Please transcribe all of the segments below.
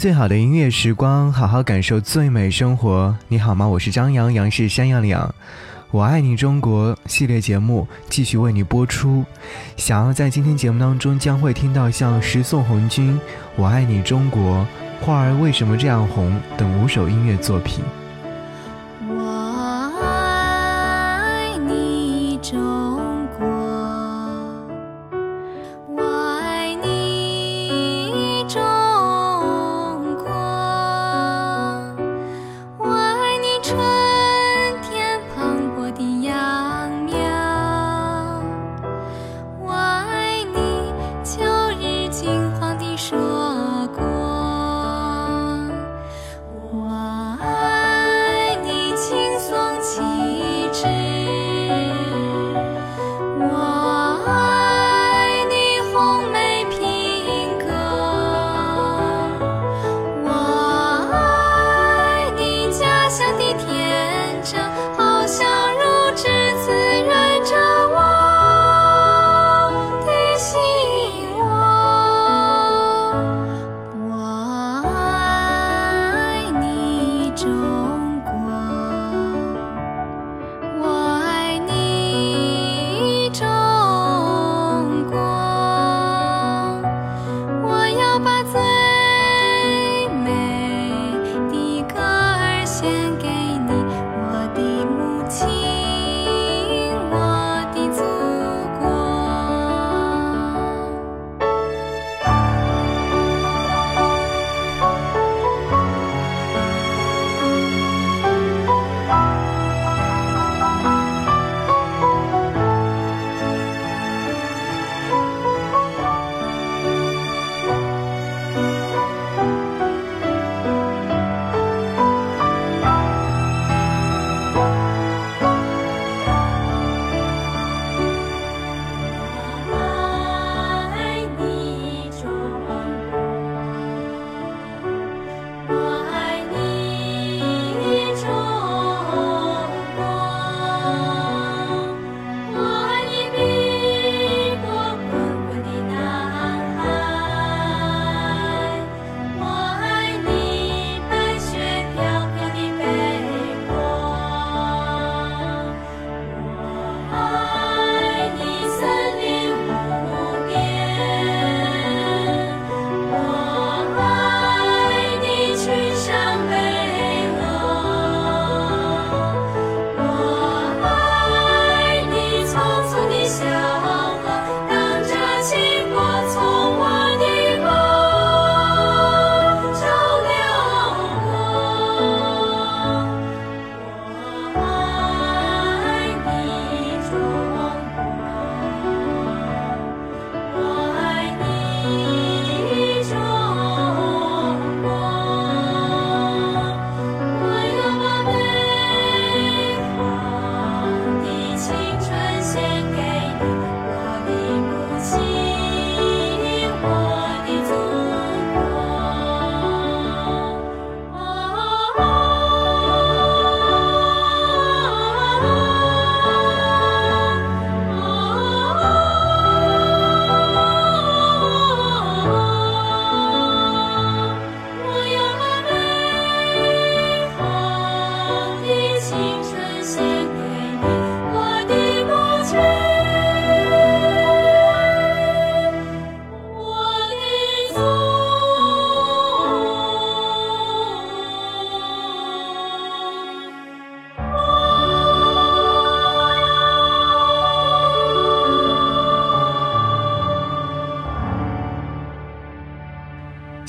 最好的音乐时光，好好感受最美生活。你好吗？我是张扬，杨是山羊的羊。我爱你中国系列节目继续为你播出。想要在今天节目当中将会听到像《十送红军》《我爱你中国》《花儿为什么这样红》等五首音乐作品。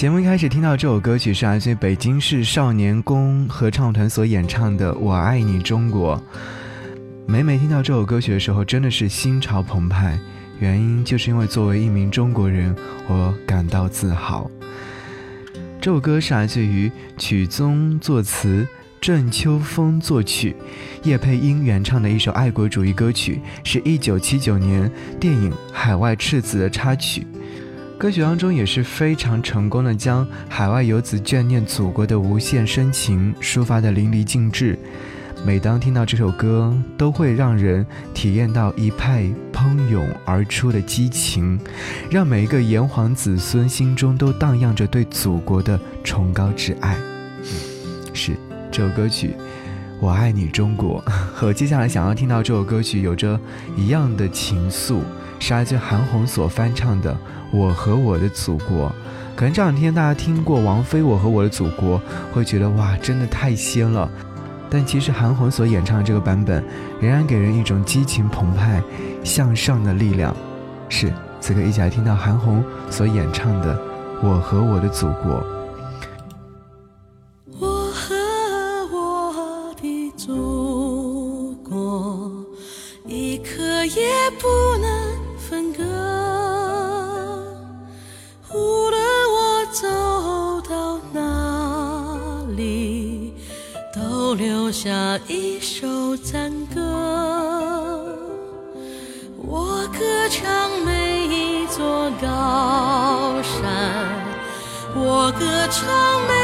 节目一开始听到这首歌曲是来自于北京市少年宫合唱团所演唱的《我爱你中国》。每每听到这首歌曲的时候，真的是心潮澎湃。原因就是因为作为一名中国人，我感到自豪。这首歌是来自于曲宗作词、郑秋风作曲、叶佩英原唱的一首爱国主义歌曲，是一九七九年电影《海外赤子》的插曲。歌曲当中也是非常成功的将海外游子眷念祖国的无限深情抒发的淋漓尽致。每当听到这首歌，都会让人体验到一派喷涌而出的激情，让每一个炎黄子孙心中都荡漾着对祖国的崇高之爱。是这首歌曲。我爱你，中国，和接下来想要听到这首歌曲有着一样的情愫，是来自韩红所翻唱的《我和我的祖国》。可能这两天大家听过王菲《我和我的祖国》，会觉得哇，真的太仙了。但其实韩红所演唱的这个版本，仍然给人一种激情澎湃、向上的力量。是，此刻一起来听到韩红所演唱的《我和我的祖国》。不能分割无论我走到哪里都留下一首赞歌。我歌唱每一座高山我歌唱每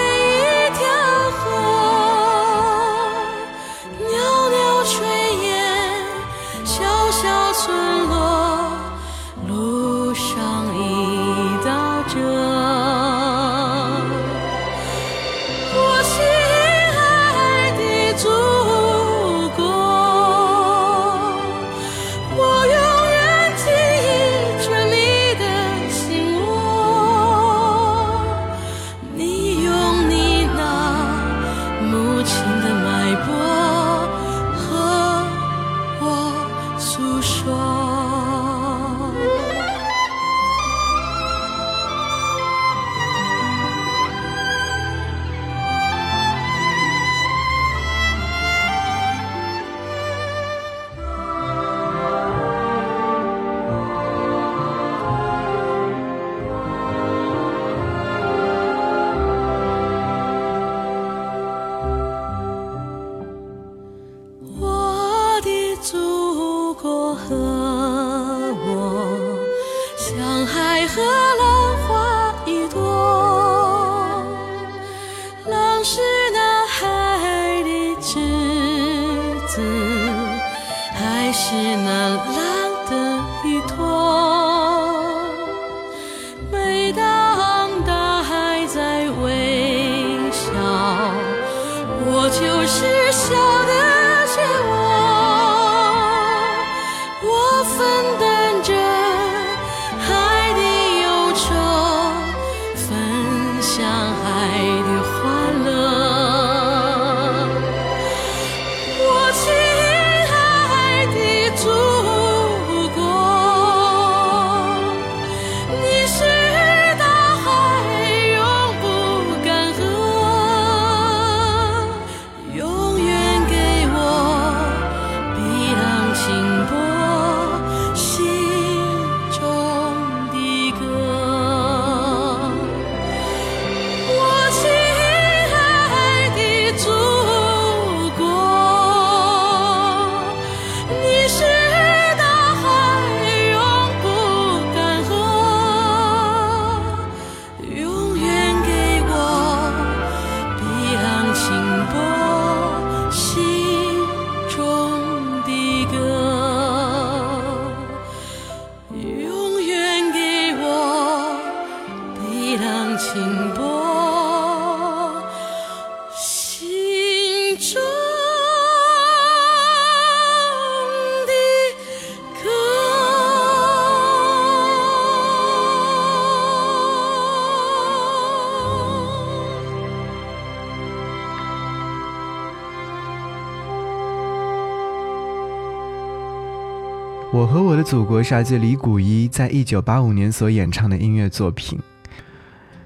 我和我的祖国是来自李谷一在一九八五年所演唱的音乐作品。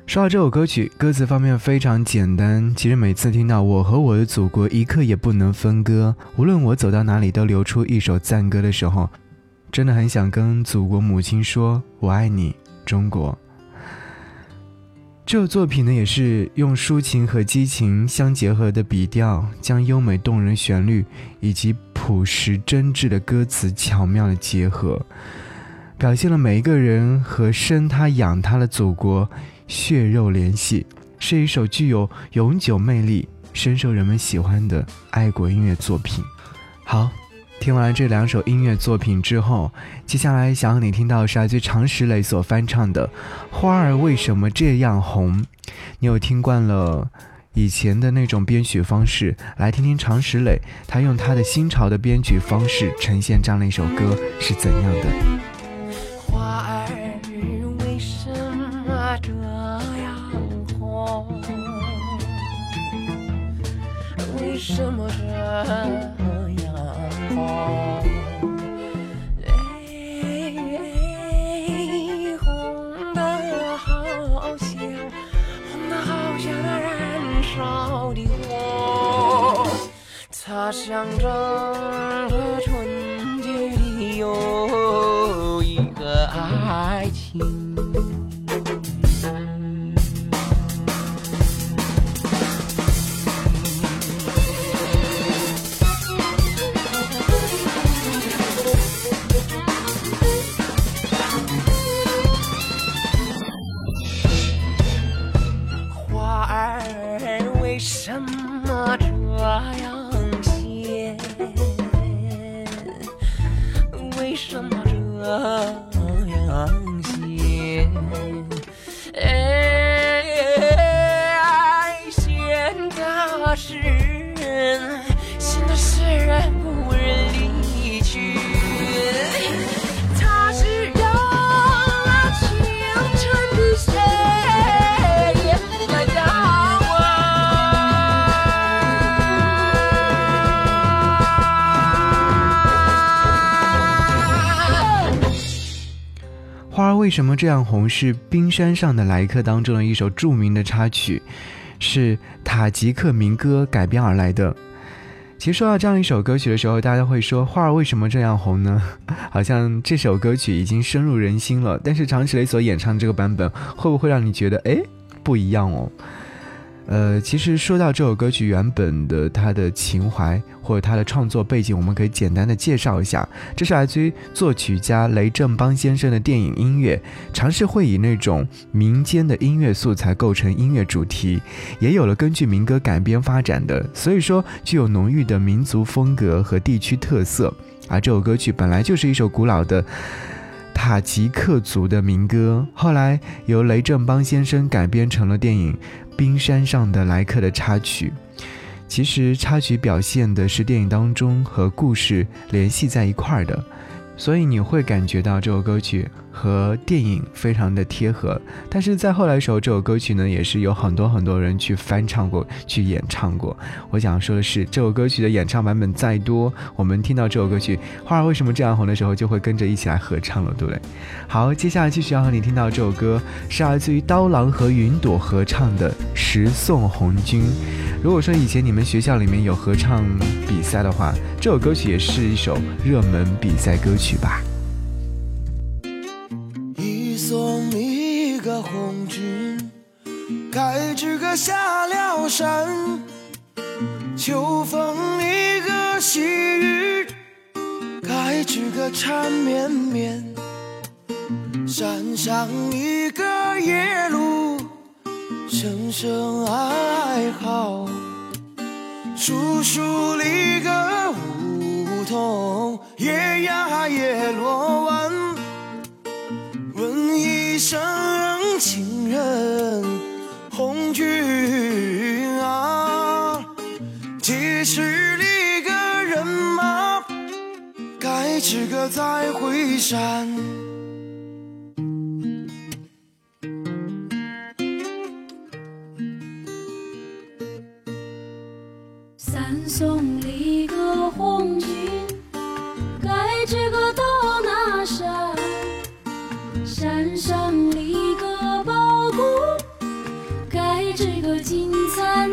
说到这首歌曲，歌词方面非常简单。其实每次听到“我和我的祖国一刻也不能分割，无论我走到哪里都流出一首赞歌”的时候，真的很想跟祖国母亲说：“我爱你，中国。”这首作品呢，也是用抒情和激情相结合的笔调，将优美动人旋律以及朴实真挚的歌词巧妙的结合，表现了每一个人和生他养他的祖国血肉联系，是一首具有永久魅力深受人们喜欢的爱国音乐作品。好，听完这两首音乐作品之后，接下来想让你听到是来自常石磊所翻唱的《花儿为什么这样红》。你有听惯了以前的那种编曲方式，来听听常石磊他用他的新潮的编曲方式呈现这样的一首歌是怎样的。花儿为什么这样红？为什么这哎，红得好像，红得好像那燃烧的火它象征着纯洁的友谊和爱情。为什么这样红？是《冰山上的来客》当中的一首著名的插曲，是塔吉克民歌改编而来的。其实说到这样一首歌曲的时候，大家会说花儿为什么这样红呢？好像这首歌曲已经深入人心了，但是常石磊所演唱的这个版本，会不会让你觉得哎不一样哦？呃，其实说到这首歌曲原本的它的情怀或者它的创作背景，我们可以简单的介绍一下。这是来自于作曲家雷振邦先生的电影音乐，尝试会以那种民间的音乐素材构成音乐主题，也有了根据民歌改编发展的，所以说具有浓郁的民族风格和地区特色。而这首歌曲本来就是一首古老的。塔吉克族的民歌，后来由雷振邦先生改编成了电影《冰山上的来客》的插曲。其实插曲表现的是电影当中和故事联系在一块儿的，所以你会感觉到这首歌曲和电影非常的贴合。但是在后来的时候，这首歌曲呢也是有很多很多人去翻唱过、去演唱过。我想说的是，这首歌曲的演唱版本再多，我们听到这首歌曲《花儿为什么这样红》的时候，就会跟着一起来合唱了，对不对？好，接下来继续要和你听到这首歌，是来自于刀郎和云朵合唱的《十送红军》。如果说以前你们学校里面有合唱比赛的话，这首歌曲也是一首热门比赛歌曲去吧。一送你一个红军，该知个下了山。秋风一个细雨，该知个缠绵绵。山上一个野鹿，声声哀嚎。树树里个梧桐，叶呀叶落完。问一声亲人，红军啊，几十里个人马，该吃个再回山。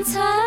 灿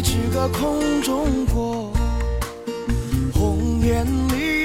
只隔空中过，红颜离。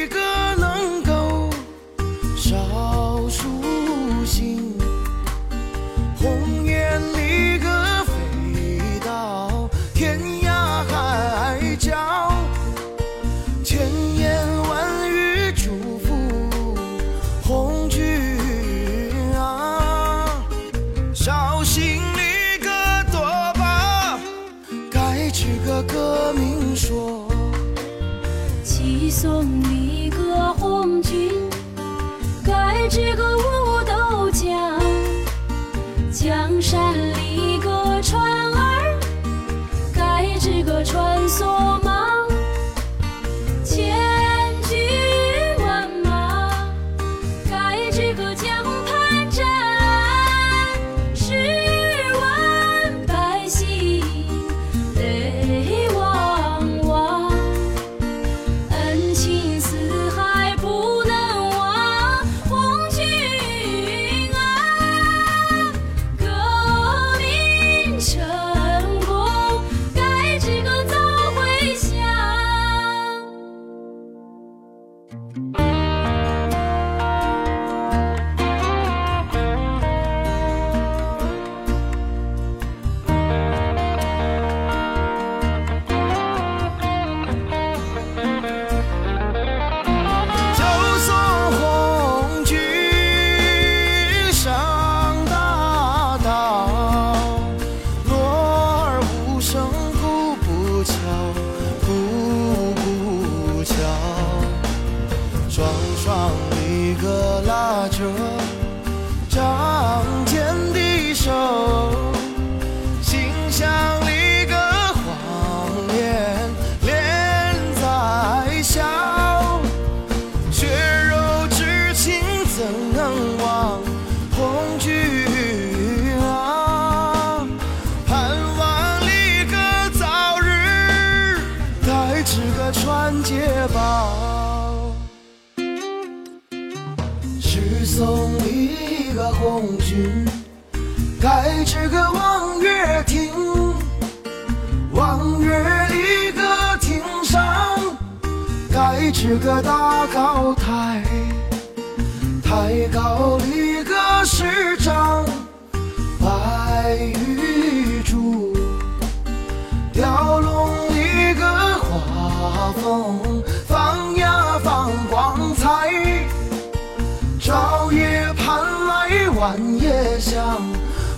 晚夜香，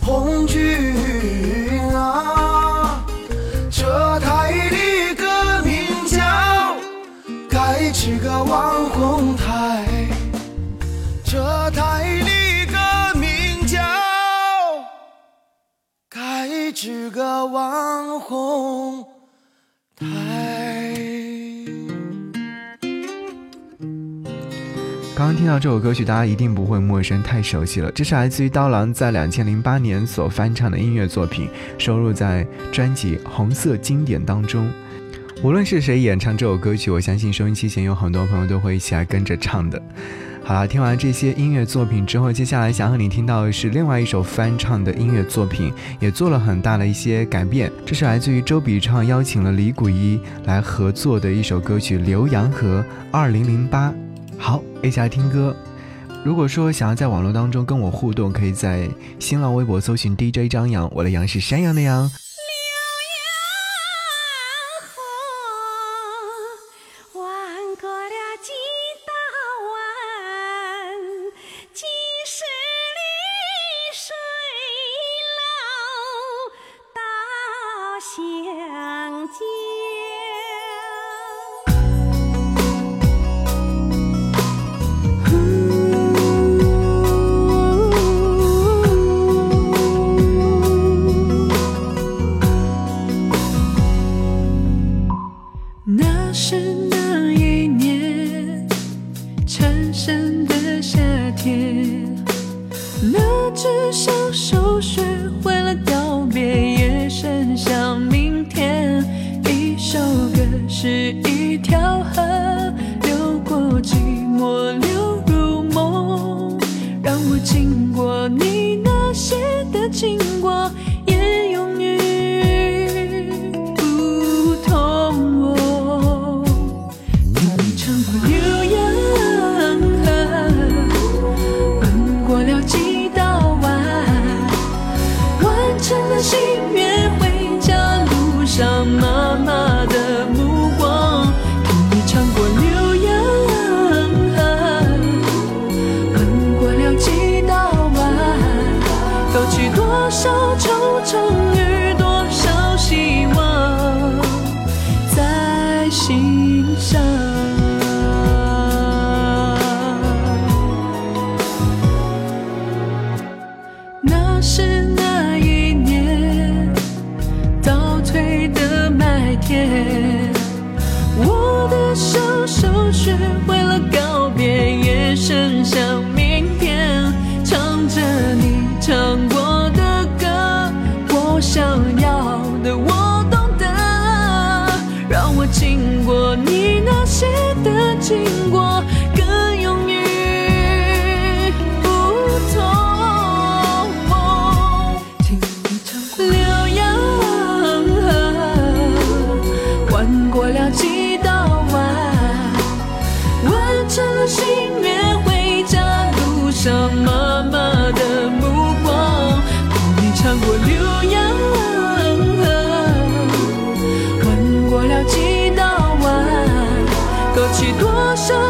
红军啊，这台里个名叫。盖这个网红台，这台里个名叫盖这个网红刚刚听到这首歌曲，大家一定不会陌生，太熟悉了。这是来自于刀郎在两千零八年所翻唱的音乐作品，收录在专辑《红色经典》当中。无论是谁演唱这首歌曲，我相信收音机前有很多朋友都会一起来跟着唱的。好了，听完这些音乐作品之后，接下来想和你听到的是另外一首翻唱的音乐作品，也做了很大的一些改变。这是来自于周笔畅邀请了李谷一来合作的一首歌曲《浏阳河二零零八》。好，一起来听歌。如果说想要在网络当中跟我互动，可以在新浪微博搜寻 DJ 张扬，我的杨是山羊的羊。也生